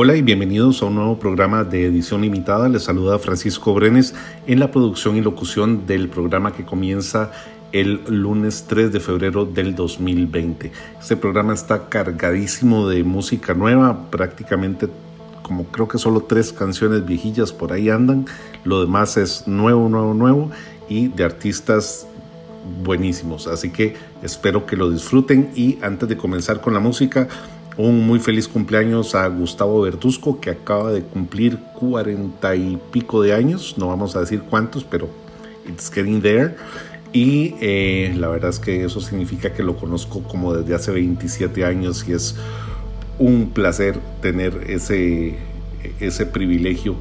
Hola y bienvenidos a un nuevo programa de edición limitada. Les saluda Francisco Brenes en la producción y locución del programa que comienza el lunes 3 de febrero del 2020. Este programa está cargadísimo de música nueva, prácticamente como creo que solo tres canciones viejillas por ahí andan. Lo demás es nuevo, nuevo, nuevo y de artistas buenísimos. Así que espero que lo disfruten y antes de comenzar con la música, un muy feliz cumpleaños a Gustavo Bertusco que acaba de cumplir cuarenta y pico de años. No vamos a decir cuántos, pero it's getting there. Y eh, la verdad es que eso significa que lo conozco como desde hace 27 años y es un placer tener ese, ese privilegio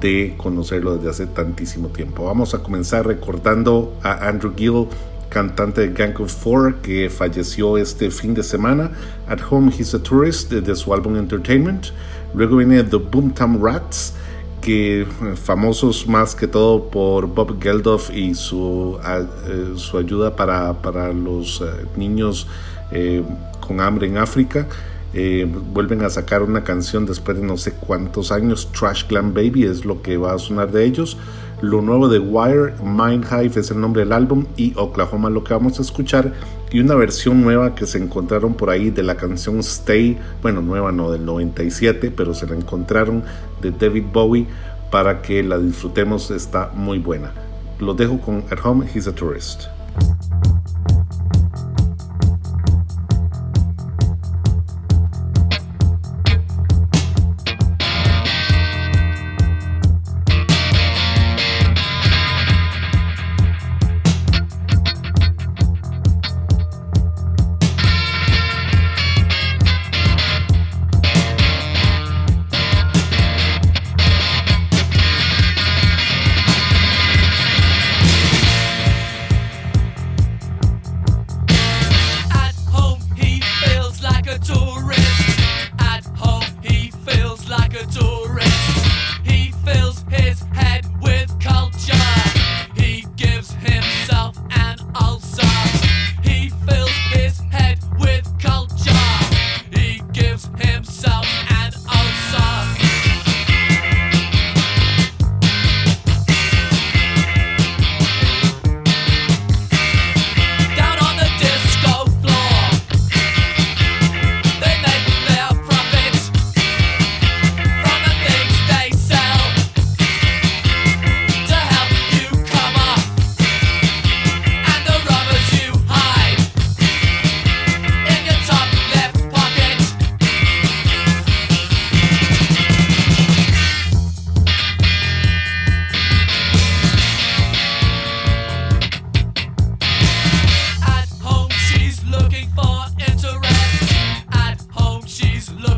de conocerlo desde hace tantísimo tiempo. Vamos a comenzar recordando a Andrew Gill, cantante de Gang of Four, que falleció este fin de semana. At Home He's a Tourist, de, su álbum Entertainment. Luego viene The Boomtown Rats, que eh, famosos más que todo por Bob Geldof y su, eh, su ayuda para, para los eh, niños con hambre en África. Eh, vuelven a sacar una canción después de no sé cuántos años. Trash Glam Baby es lo que va a sonar de ellos. Lo nuevo de Wire, Mind Hive es el nombre del álbum y Oklahoma lo que vamos a escuchar. Y una versión nueva que se encontraron por ahí de la canción Stay, bueno, nueva no, del 97, pero se la encontraron de David Bowie para que la disfrutemos, está muy buena. Lo dejo con At Home, He's a Tourist.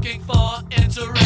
Looking for interest.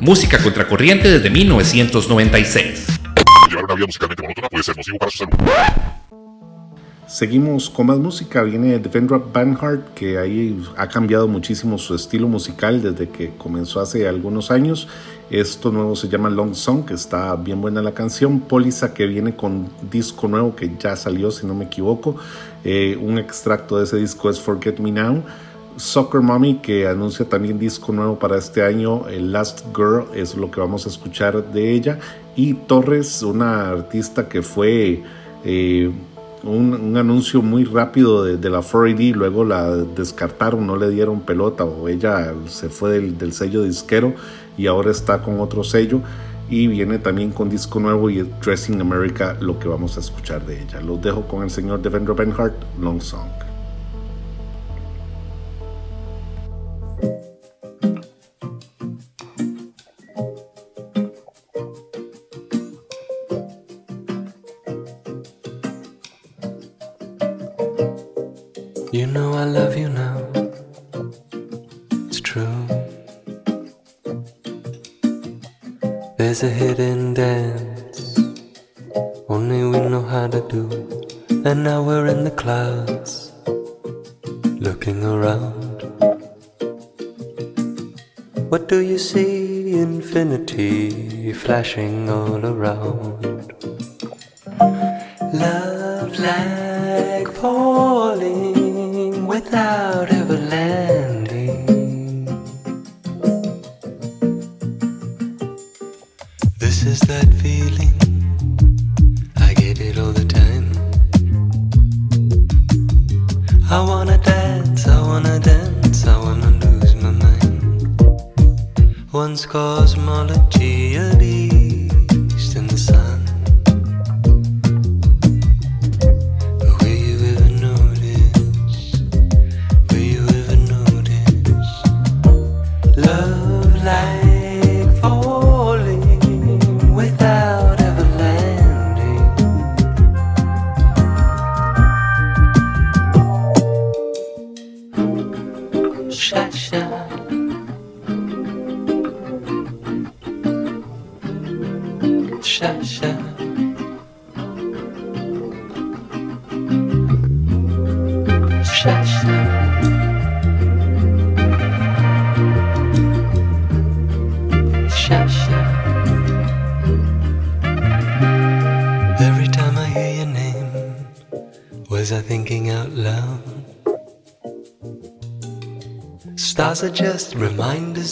música contracorriente desde 1996. Llevar una vida musicalmente monótona puede ser nocivo para su salud. Seguimos con más música, viene Devendra Banhart, que ahí ha cambiado muchísimo su estilo musical desde que comenzó hace algunos años. Esto nuevo se llama Long Song, que está bien buena la canción. Polisa, que viene con disco nuevo que ya salió, si no me equivoco. Eh, un extracto de ese disco es Forget Me Now. Soccer Mommy, que anuncia también disco nuevo para este año, el Last Girl, es lo que vamos a escuchar de ella. Y Torres, una artista que fue eh, un, un, anuncio muy rápido de, la 4AD, luego la descartaron, no le dieron pelota o ella se fue del, del sello disquero y ahora está con otro sello y viene también con disco nuevo y Dressing America lo que vamos a escuchar de ella. Los dejo con el señor Devendra Benhart, Long Song. There's a hidden dance only we know how to do. And now we're in the clouds looking around. What do you see? Infinity flashing all around.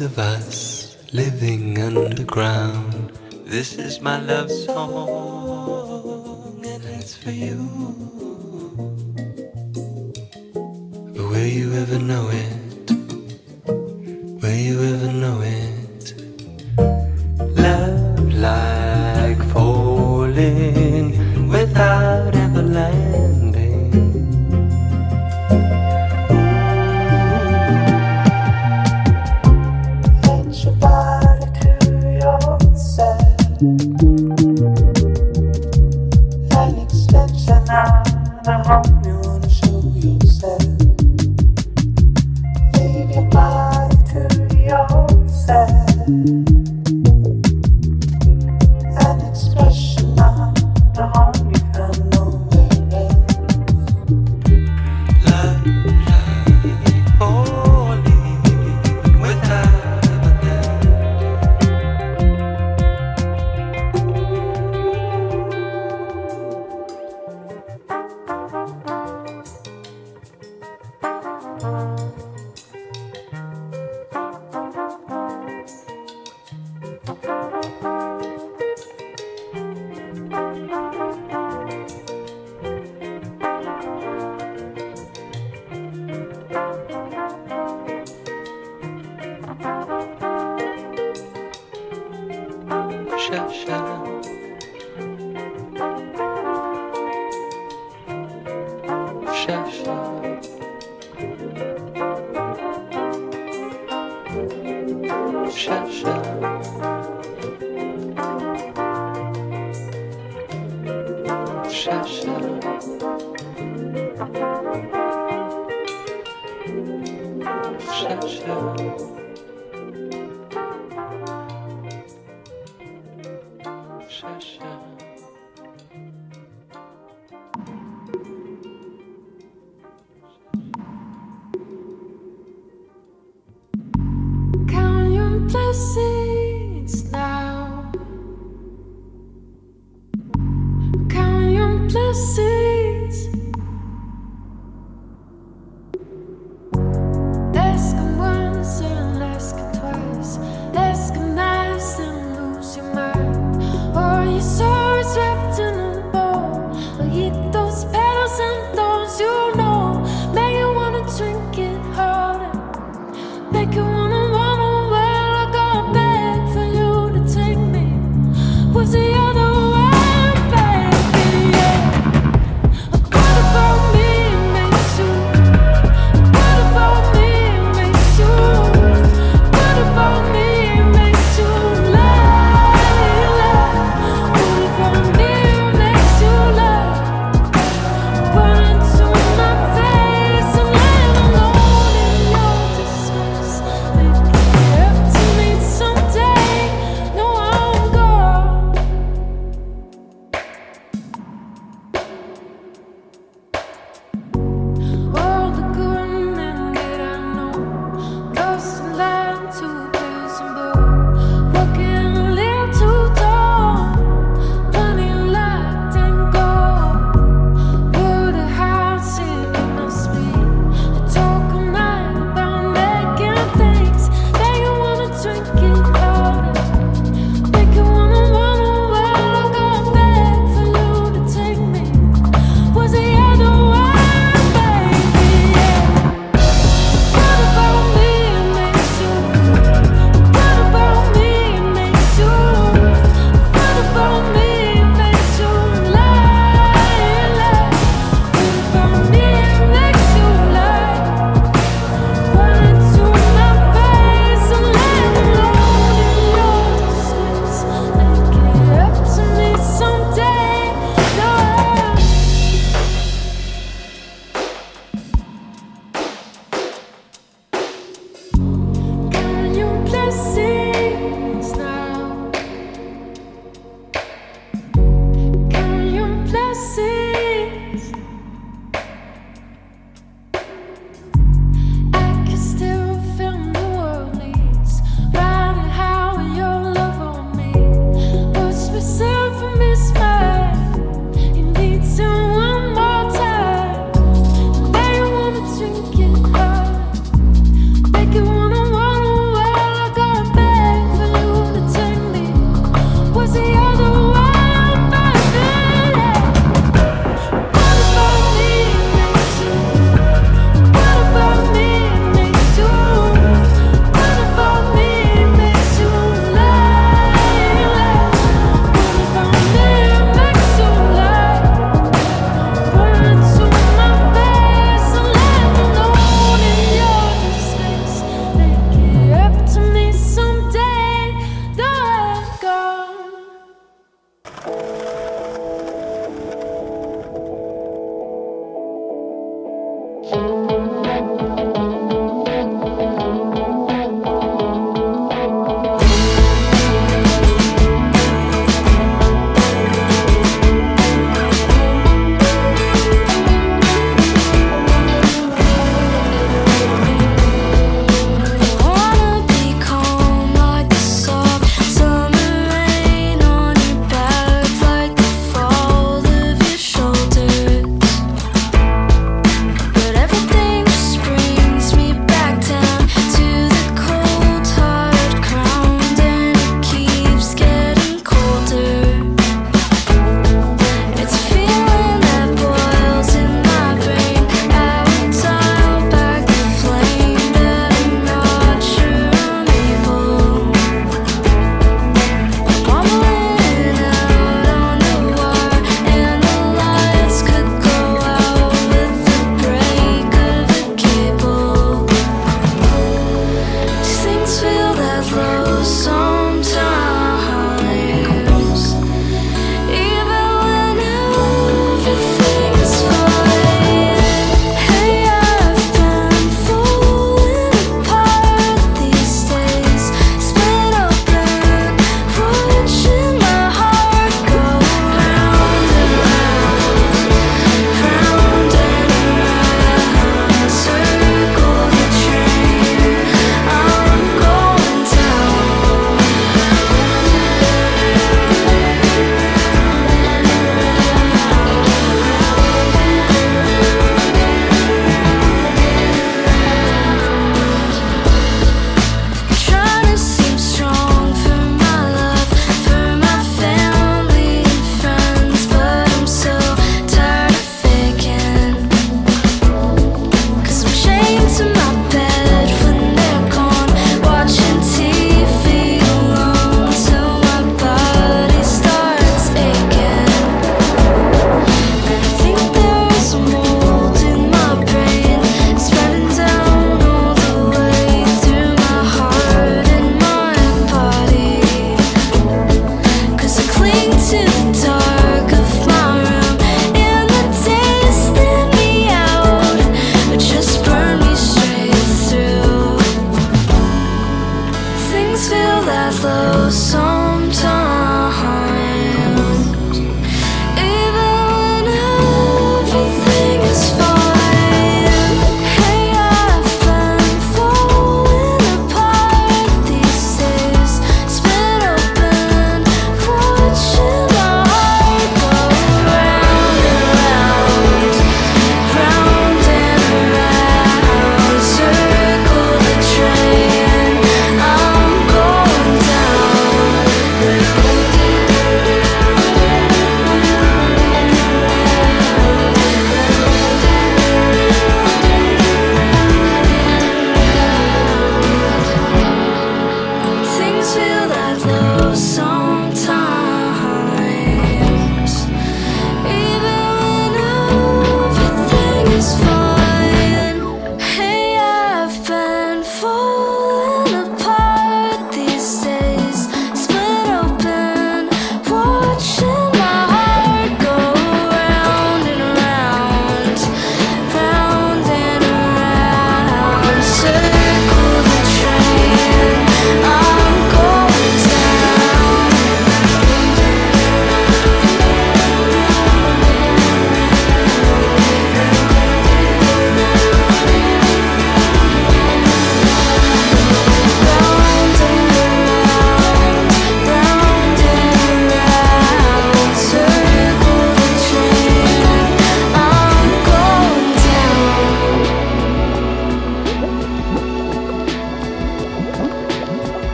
Of us living underground. This is my love song,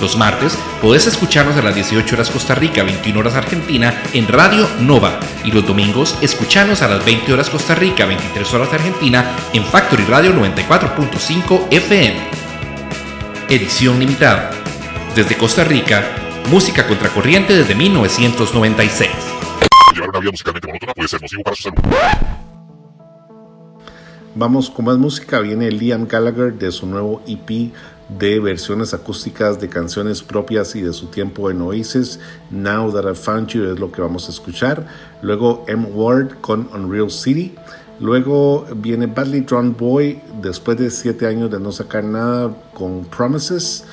Los martes podés escucharnos a las 18 horas Costa Rica, 21 horas Argentina en Radio Nova. Y los domingos escuchanos a las 20 horas Costa Rica, 23 horas Argentina en Factory Radio 94.5 FM. Edición limitada. Desde Costa Rica, música contracorriente desde 1996. Llevar una vida musicalmente monótona puede ser nocivo para su salud. Vamos con más música. Viene Liam Gallagher de su nuevo EP de versiones acústicas de canciones propias y de su tiempo en Oasis. Now That I Found You es lo que vamos a escuchar. Luego M. Ward con Unreal City. Luego viene Badly Drawn Boy después de siete años de no sacar nada con Promises.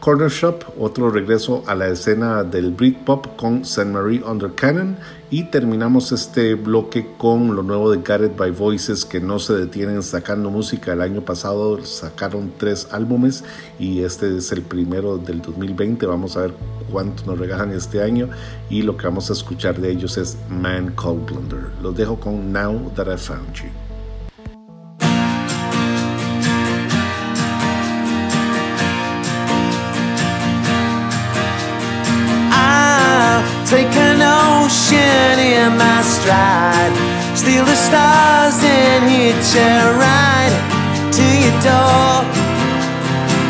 Corner Shop, otro regreso a la escena del Britpop con St. Marie Under Cannon y terminamos este bloque con lo nuevo de Gareth by Voices que no se detienen sacando música. El año pasado sacaron tres álbumes y este es el primero del 2020. Vamos a ver cuánto nos regalan este año y lo que vamos a escuchar de ellos es Man Called Blunder. Los dejo con Now That I Found You. Take an ocean in my stride. Steal the stars and hitch a ride to your door.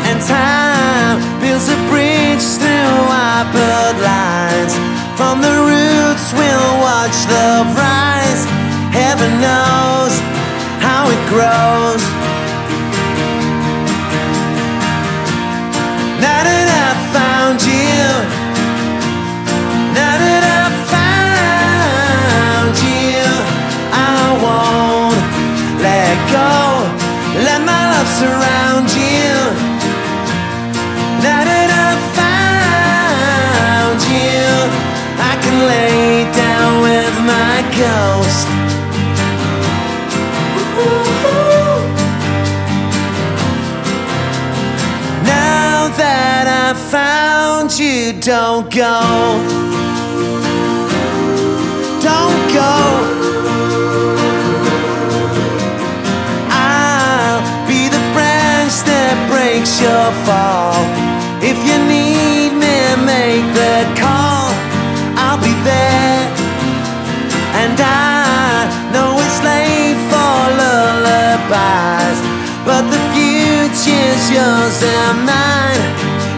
And time builds a bridge through our bloodlines. From the roots, we'll watch love rise. Heaven knows how it grows. Now that I found you. Surround you. Now that I found you, I can lay down with my ghost. Now that I found you, don't go. Breaks your fault. If you need me, make the call. I'll be there. And I know it's late for lullabies, but the future's yours and mine.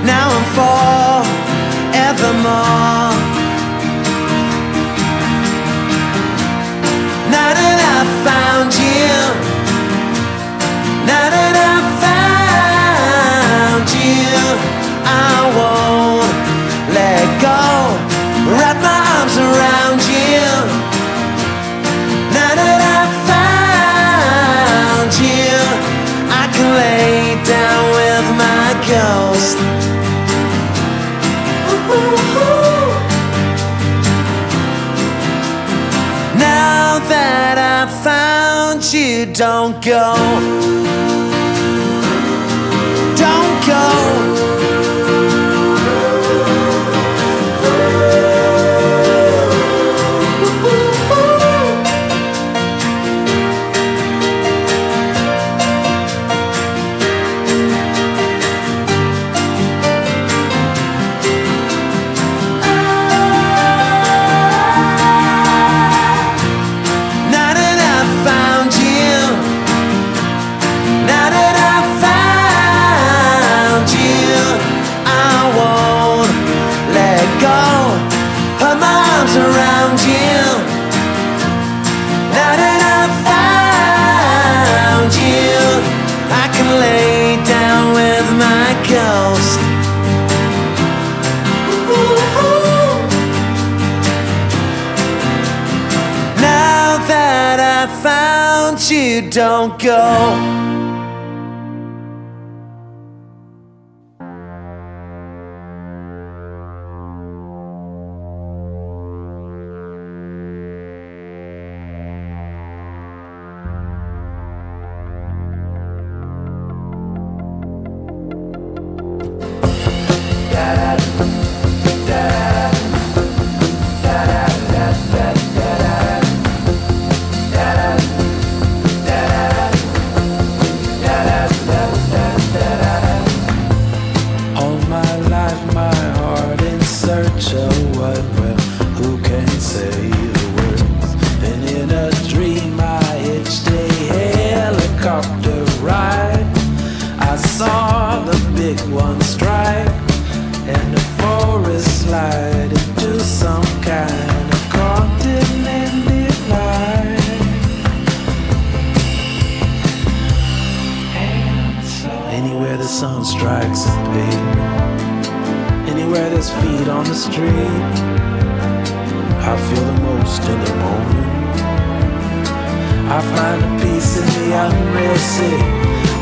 Now and forevermore. Don't go. Don't go.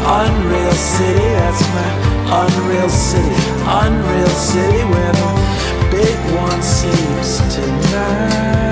Unreal city, that's my unreal city, unreal city where the big one sleeps tonight.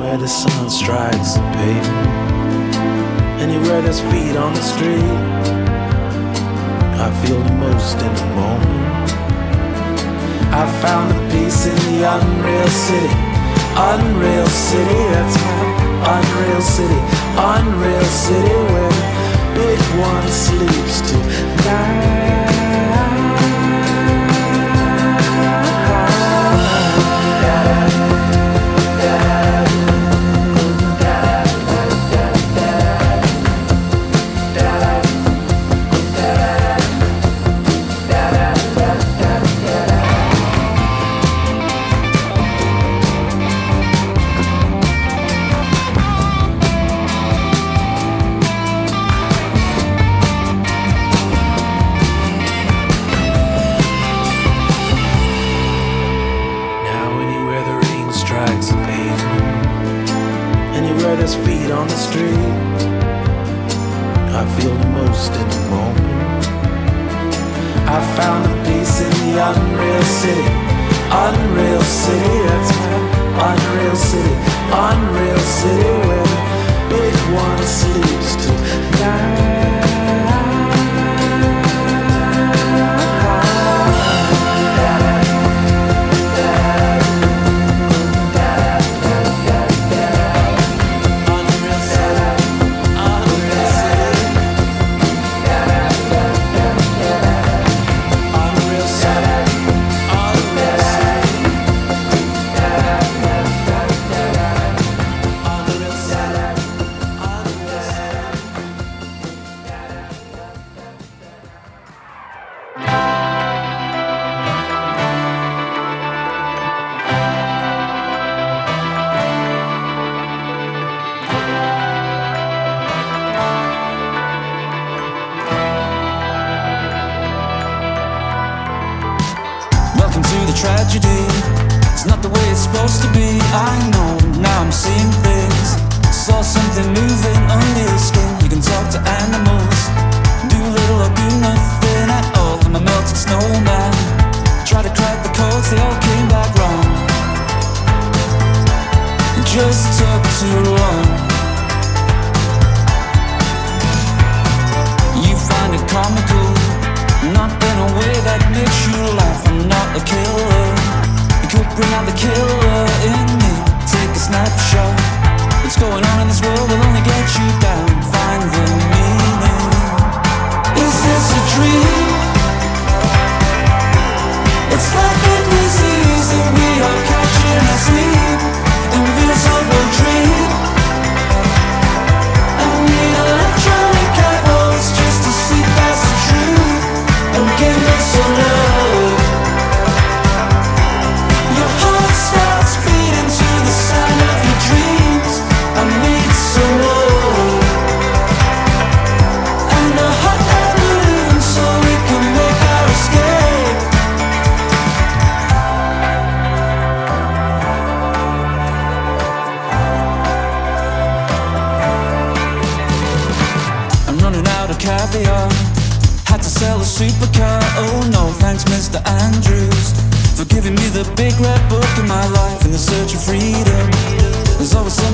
Anywhere the sun strikes the pavement, anywhere there's feet on the street, I feel the most in the moment. I found the peace in the unreal city, unreal city, that's my unreal city, unreal city where big one sleeps tonight.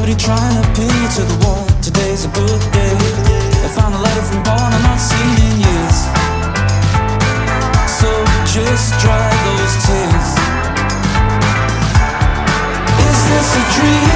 Nobody trying to pin you to the wall. Today's a good day. I found a letter from Born I'm not seen in years. So just dry those tears. Is this a dream?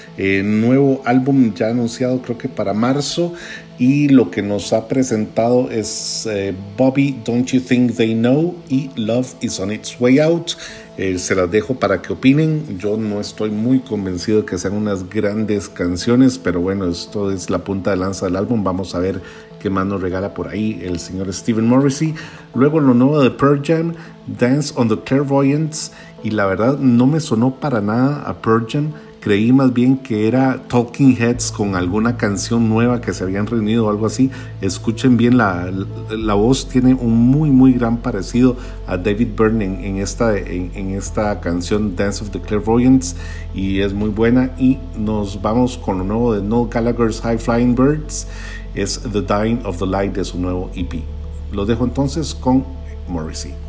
eh, nuevo álbum ya anunciado creo que para marzo y lo que nos ha presentado es eh, Bobby Don't You Think They Know y Love Is On Its Way Out. Eh, se las dejo para que opinen. Yo no estoy muy convencido de que sean unas grandes canciones, pero bueno, esto es la punta de lanza del álbum. Vamos a ver qué más nos regala por ahí el señor Steven Morrissey. Luego lo nuevo de Pearl Jam, Dance on the Clairvoyants. Y la verdad no me sonó para nada a Pearl Jam. Creí más bien que era Talking Heads con alguna canción nueva que se habían reunido o algo así. Escuchen bien, la, la voz tiene un muy, muy gran parecido a David Byrne en, esta, en, esta canción Dance of the Clairvoyants y es muy buena. Y nos vamos con lo nuevo de Noel Gallagher's High Flying Birds. Es The Dying of the Light de su nuevo EP. Los dejo entonces con Morrissey.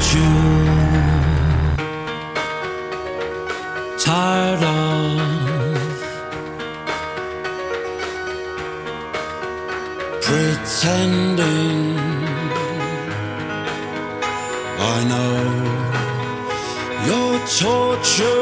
Mosquito. Of course they know.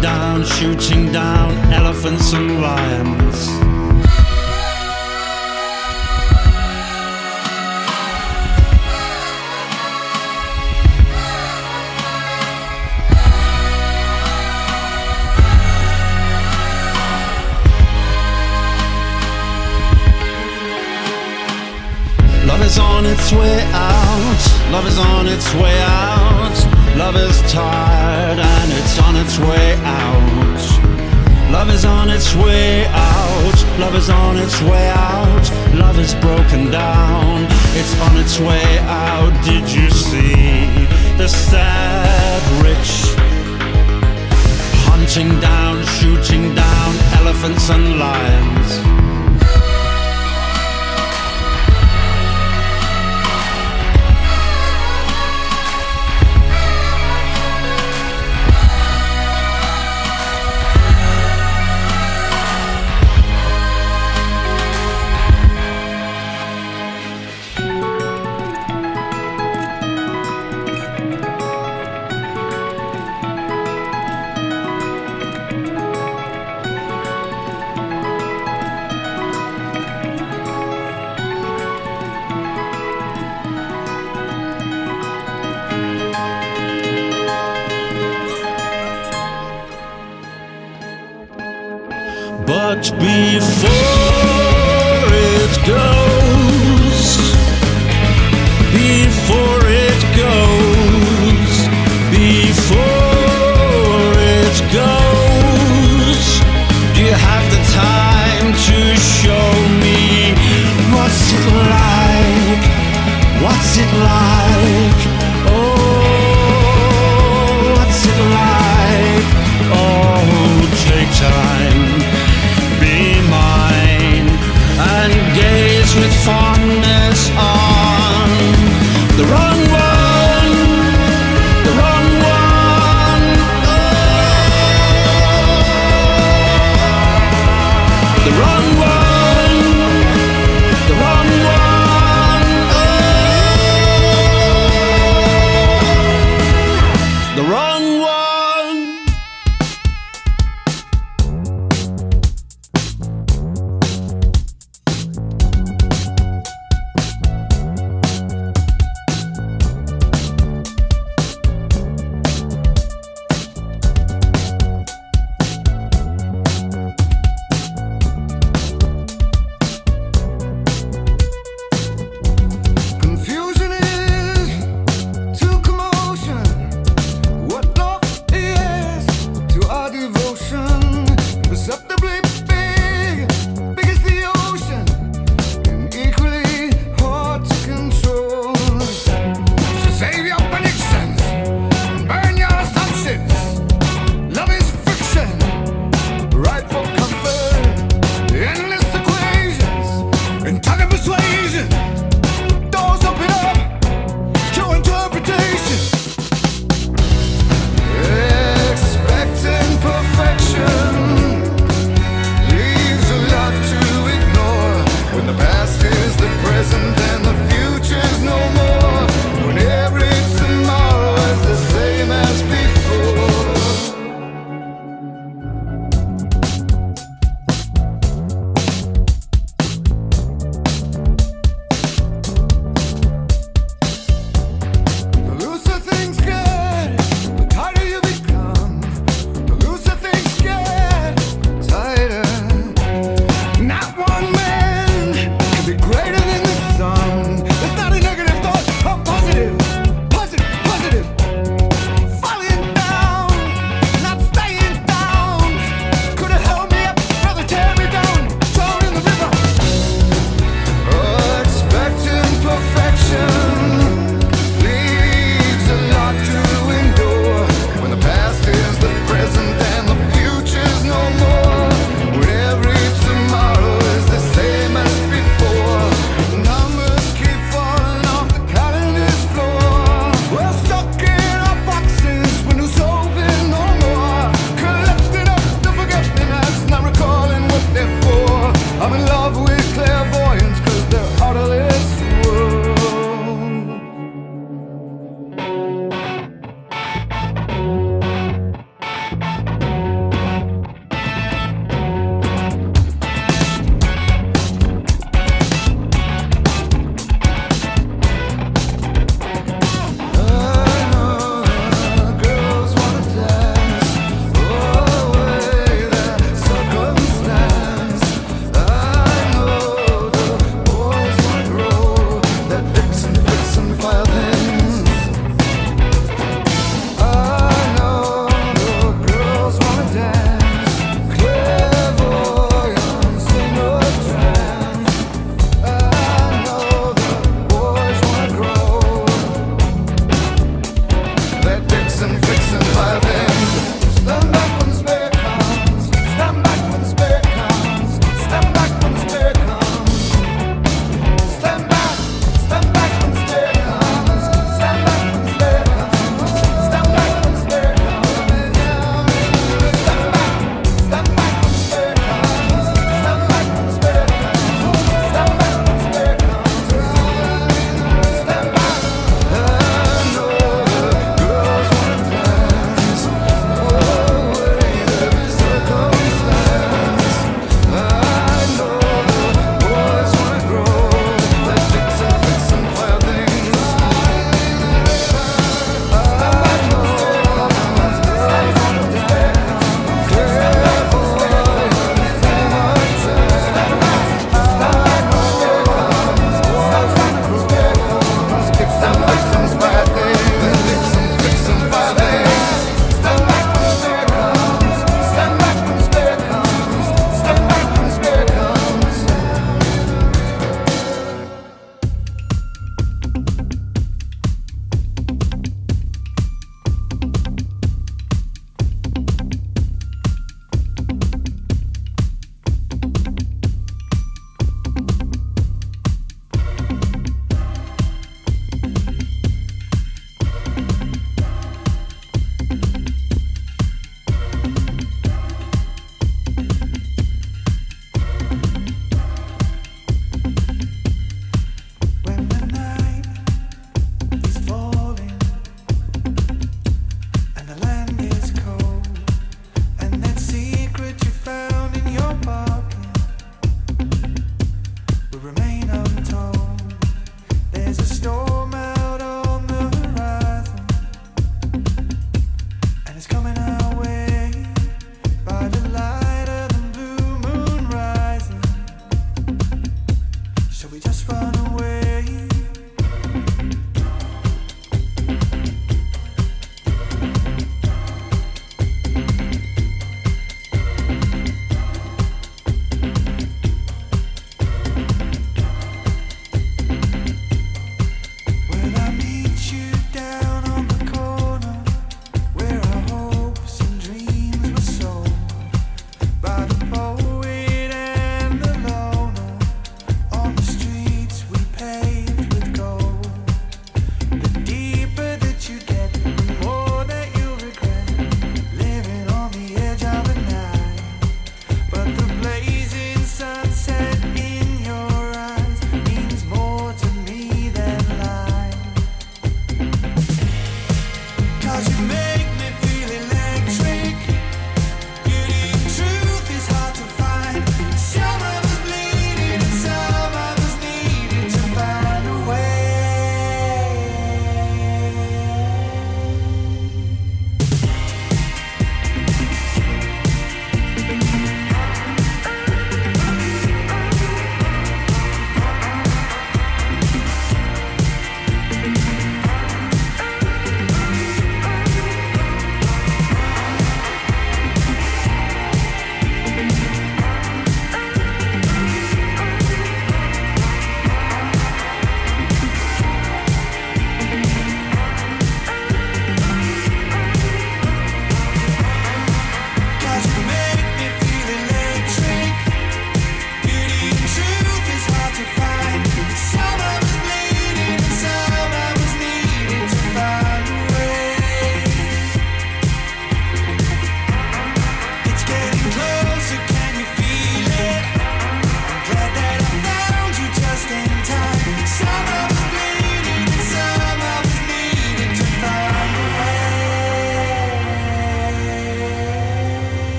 Down, shooting down elephants and lions. Love is on its way out, love is on its way out. Love is tired and it's on its way out. Love is on its way out. Love is on its way out. Love is broken down. It's on its way out. Did you see the sad rich? Hunting down, shooting down elephants and lions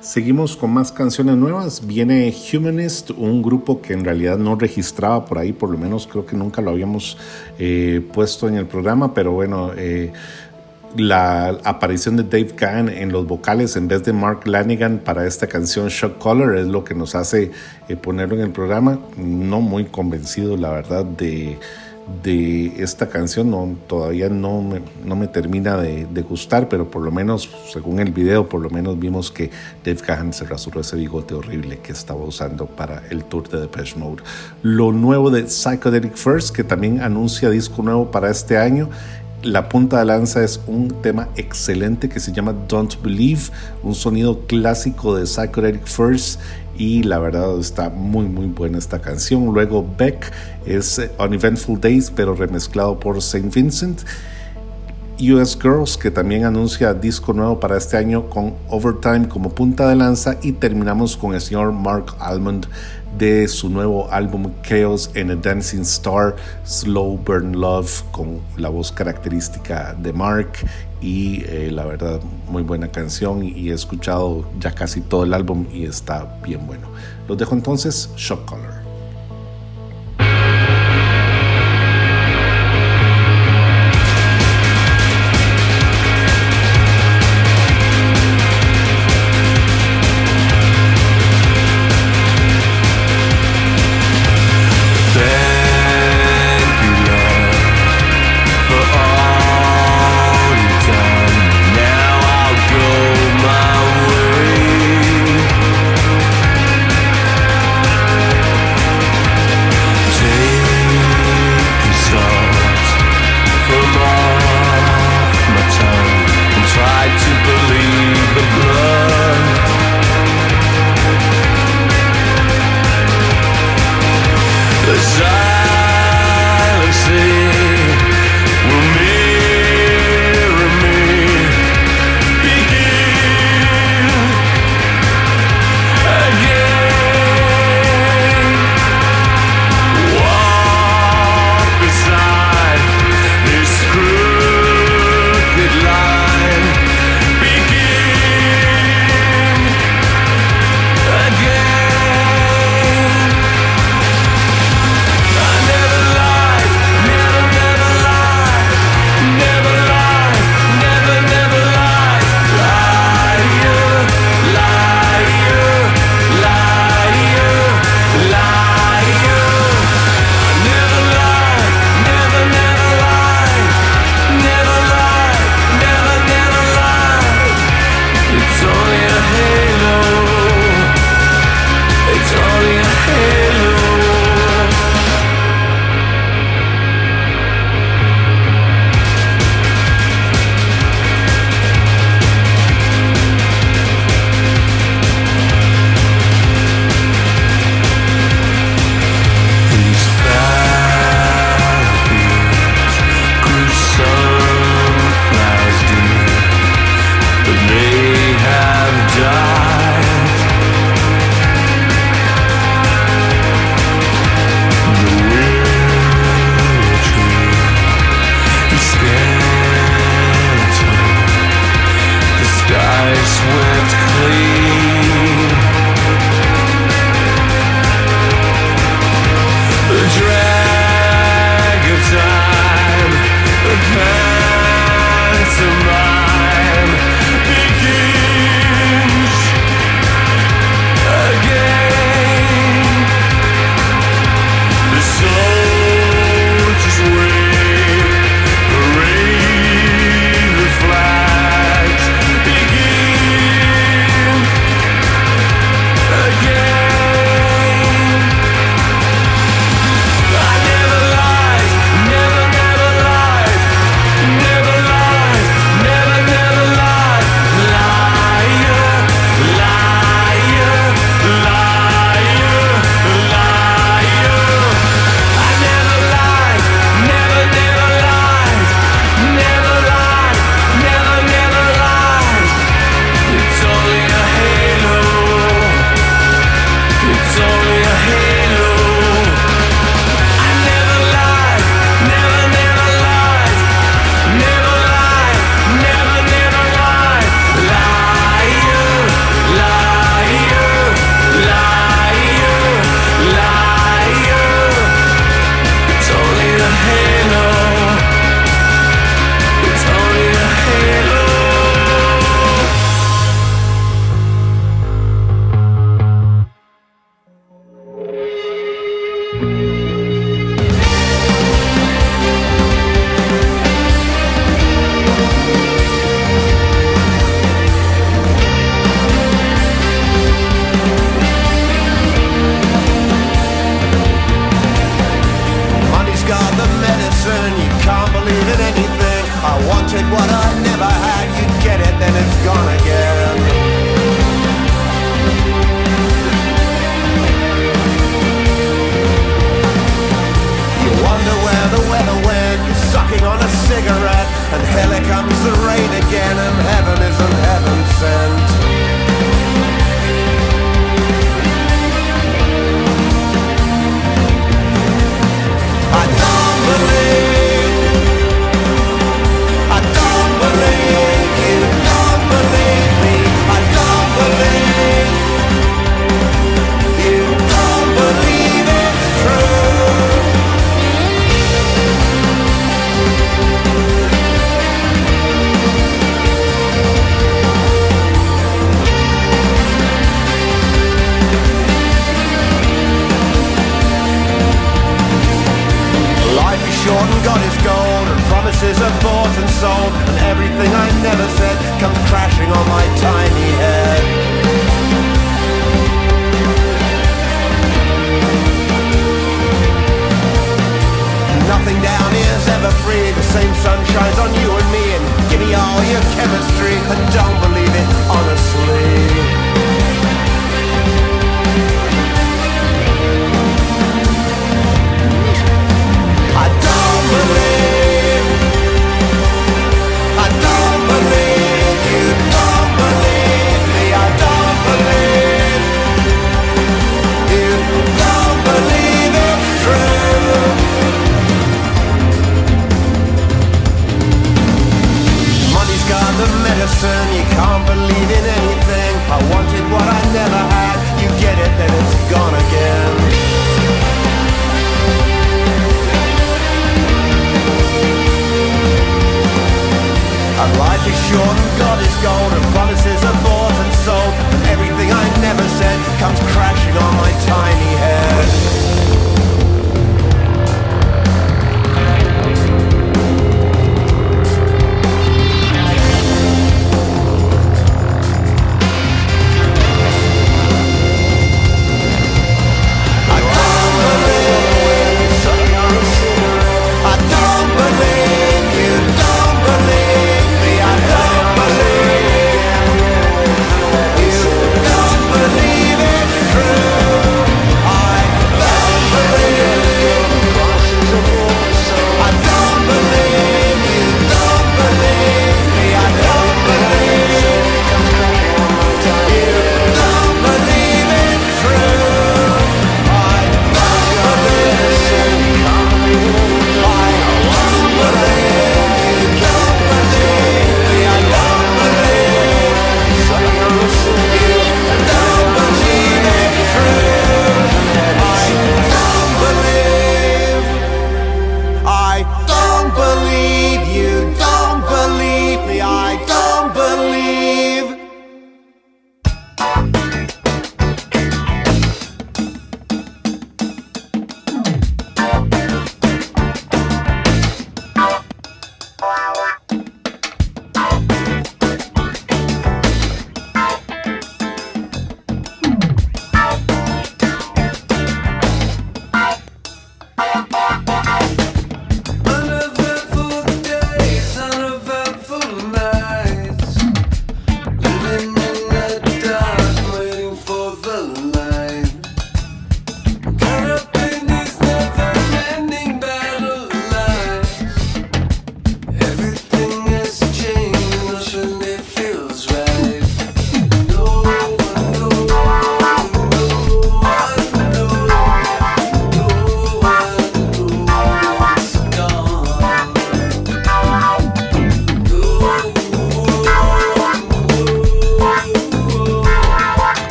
Seguimos con más canciones nuevas. Viene Humanist, un grupo que en realidad no registraba por ahí, por lo menos creo que nunca lo habíamos eh, puesto en el programa, pero bueno, eh, la aparición de Dave Gahan en los vocales en vez de Mark Lanigan para esta canción Shock Color es lo que nos hace eh, ponerlo en el programa. No muy convencido, la verdad, de de esta canción no, todavía no me, no me termina de, de, gustar, pero por lo menos, según el video, por lo menos vimos que Dave Gahan se rasuró ese bigote horrible que estaba usando para el tour de Depeche Mode. Lo nuevo de Psychedelic First, que también anuncia disco nuevo para este año. La punta de lanza es un tema excelente que se llama Don't Believe, un sonido clásico de Psychedelic First y la verdad está muy muy buena esta canción. Luego Beck es Uneventful Days pero remezclado por Saint Vincent. US Girls que también anuncia disco nuevo para este año con Overtime como punta de lanza y terminamos con el señor Mark Almond de su nuevo álbum Chaos and a Dancing Star Slow Burn Love con la voz característica de Mark y eh, la verdad muy buena canción y he escuchado ya casi todo el álbum y está bien bueno. Los dejo entonces Shock Color.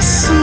mais.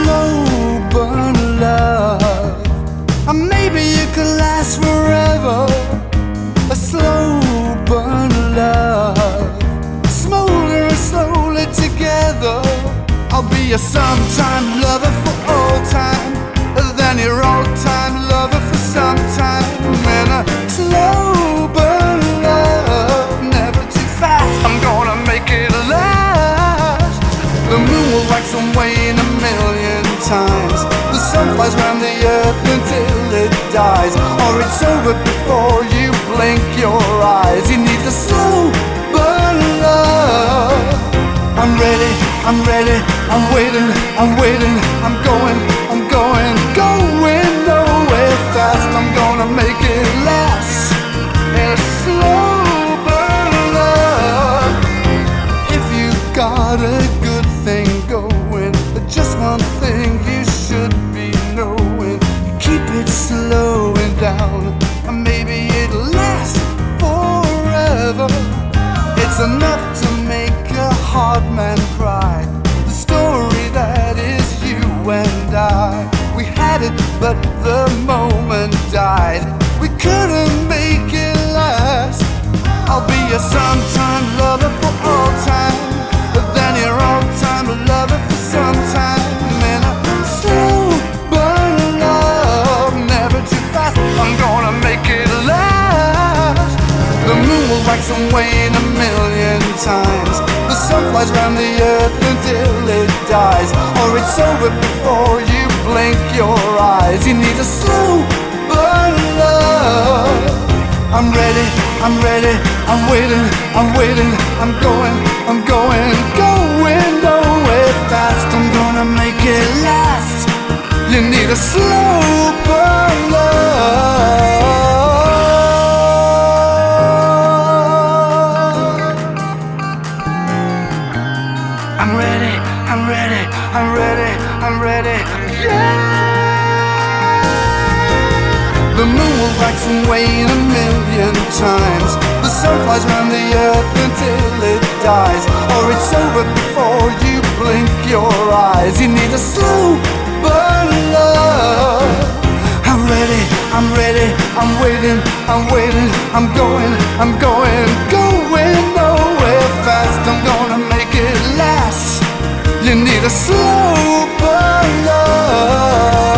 Eyes. You need a slow burn love. I'm ready, I'm ready, I'm waiting, I'm waiting, I'm going, I'm going, going nowhere fast. I'm gonna make it last. You need a slow burn love. Wax and wane a million times. The sun flies round the earth until it dies. Or it's over before you blink your eyes. You need a slow burn love. I'm ready, I'm ready, I'm waiting, I'm waiting, I'm going, I'm going, going nowhere fast. I'm gonna make it last. You need a slow burn love.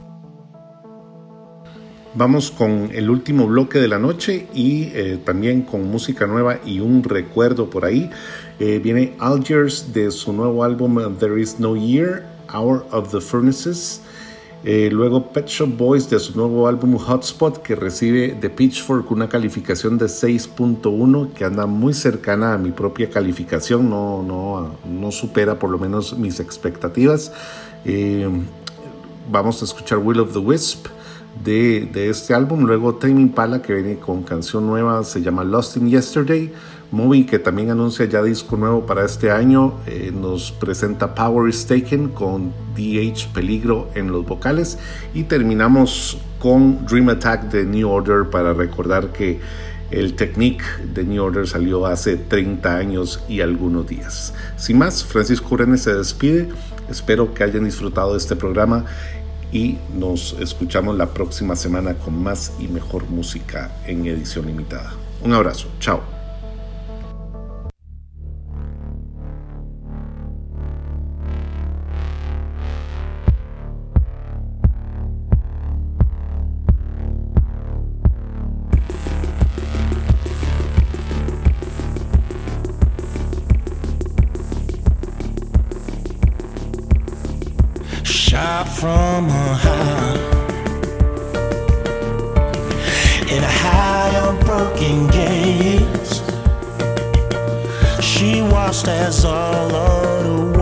Vamos con el último bloque de la noche y eh, también con música nueva y un recuerdo por ahí. Eh, viene Algiers de su nuevo álbum There Is No Year, Hour of the Furnaces. Eh, luego Pet Shop Boys de su nuevo álbum Hotspot que recibe de Pitchfork una calificación de 6.1 que anda muy cercana a mi propia calificación, no, no, no supera por lo menos mis expectativas. Eh, vamos a escuchar Will of the Wisp de, este álbum. Luego Tame Impala que viene con canción nueva, se llama Lost in Yesterday. Movie que también anuncia ya disco nuevo para este año. Eh, nos presenta Power is Taken con DH Peligro en los vocales. Y terminamos con Dream Attack de New Order para recordar que el Technique de New Order salió hace 30 años y algunos días. Sin más, Francisco Urenes se despide. Espero que hayan disfrutado de este programa y nos escuchamos la próxima semana con más y mejor música en edición limitada. Un abrazo, chao. Shot from a high in a high of broken gates. She watched as all of the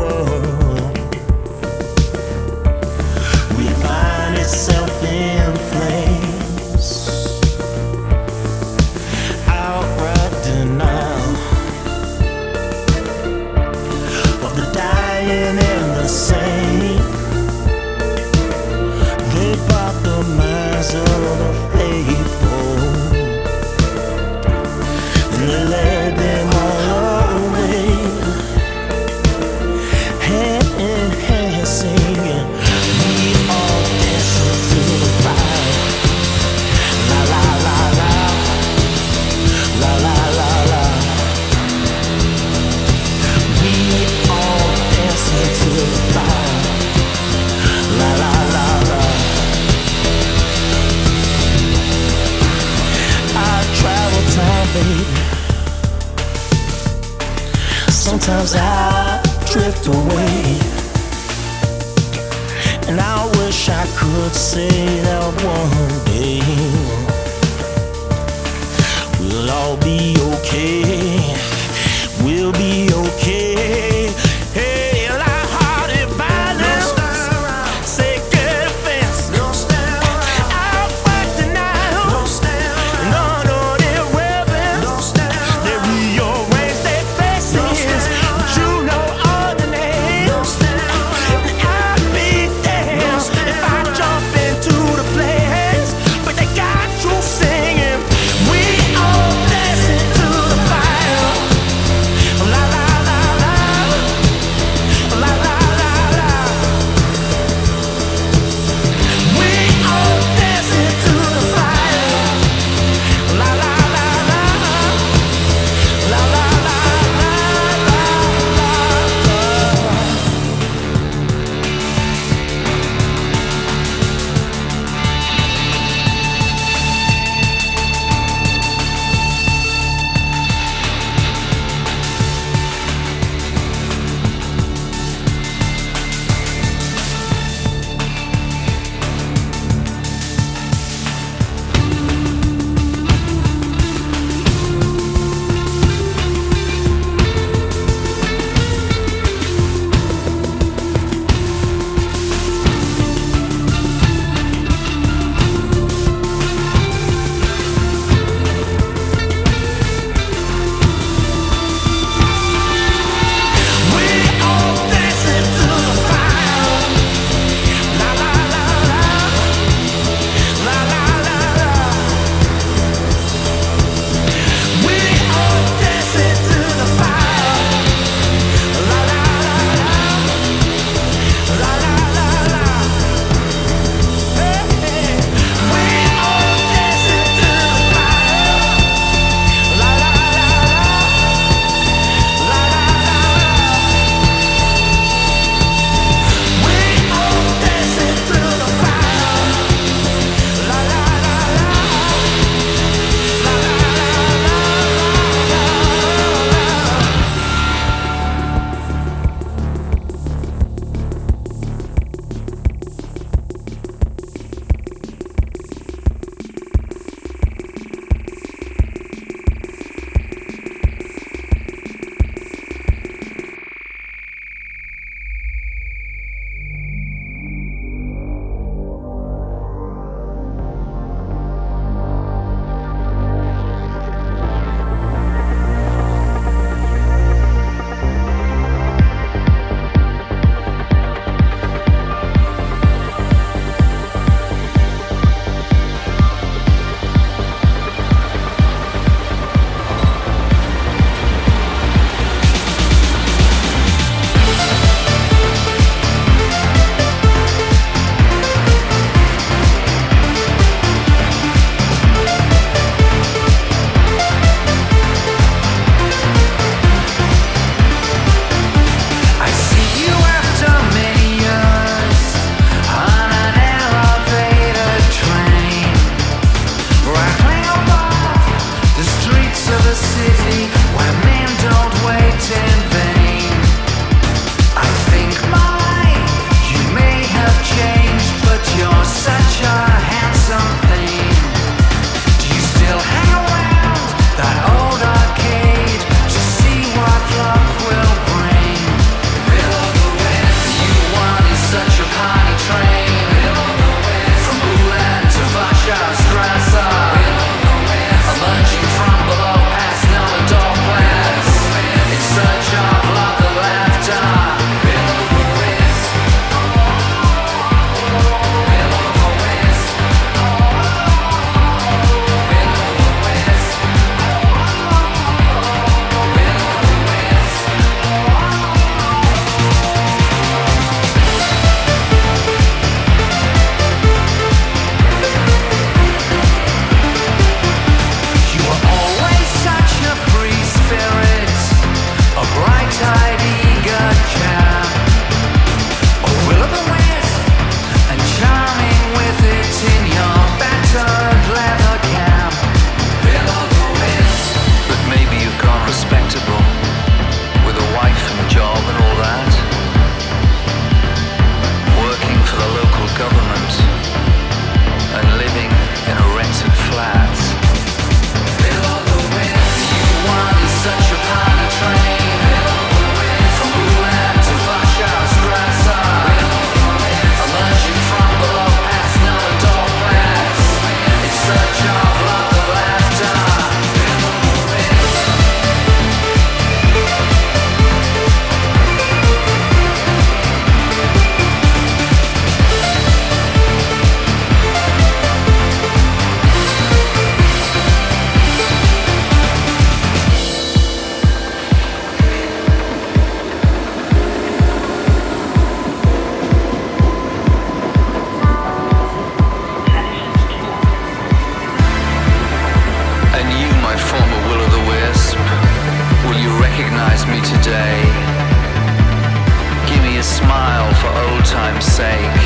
smile for old time's sake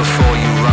before you run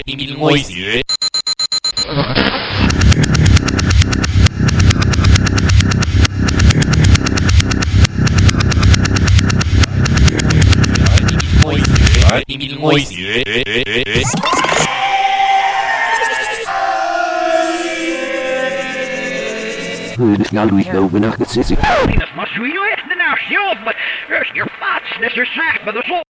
2022 2022 Hurdy, overnacht zitten. Niet is je plaats, is er slecht, maar de het